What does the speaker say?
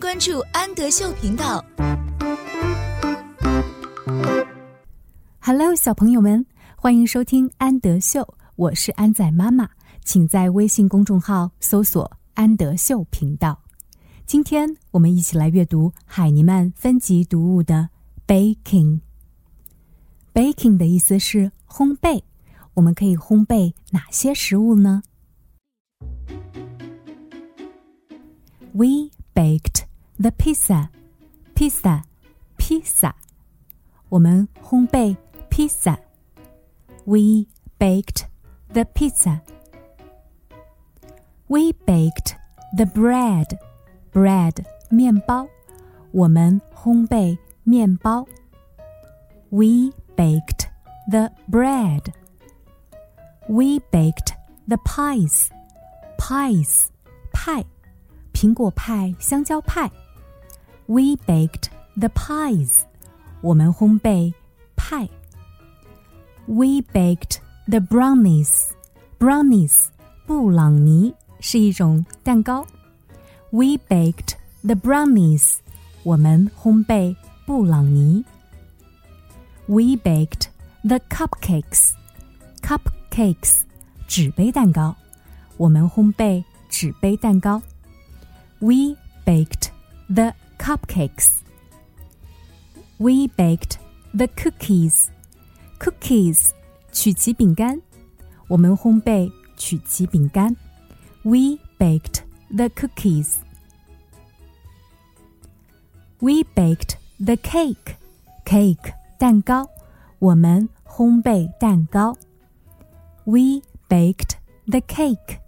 关注安德秀频道。Hello，小朋友们，欢迎收听安德秀，我是安仔妈妈，请在微信公众号搜索“安德秀频道”。今天我们一起来阅读海尼曼分级读物的 “baking”。baking 的意思是烘焙，我们可以烘焙哪些食物呢？We baked the pizza. Pizza, pizza. 我们烘焙披萨。We baked the pizza. We baked the bread. Bread, 面包。我们烘焙面包。We baked the bread. We baked the pies. Pies, 派。苹果派、香蕉派。 We baked the pies. 我们烘焙派。We baked the brownies. Brownies, 布朗尼是一种蛋糕。We baked the brownies. 我们烘焙布朗尼。We baked the cupcakes. Cupcakes, 纸杯蛋糕。我们烘焙纸杯蛋糕。We baked the cupcakes. We baked the cookies. Cookies, 曲奇饼干。我们烘焙曲奇饼干。We baked the cookies. We baked the cake. Cake, 蛋糕。我们烘焙蛋糕。We baked the cake.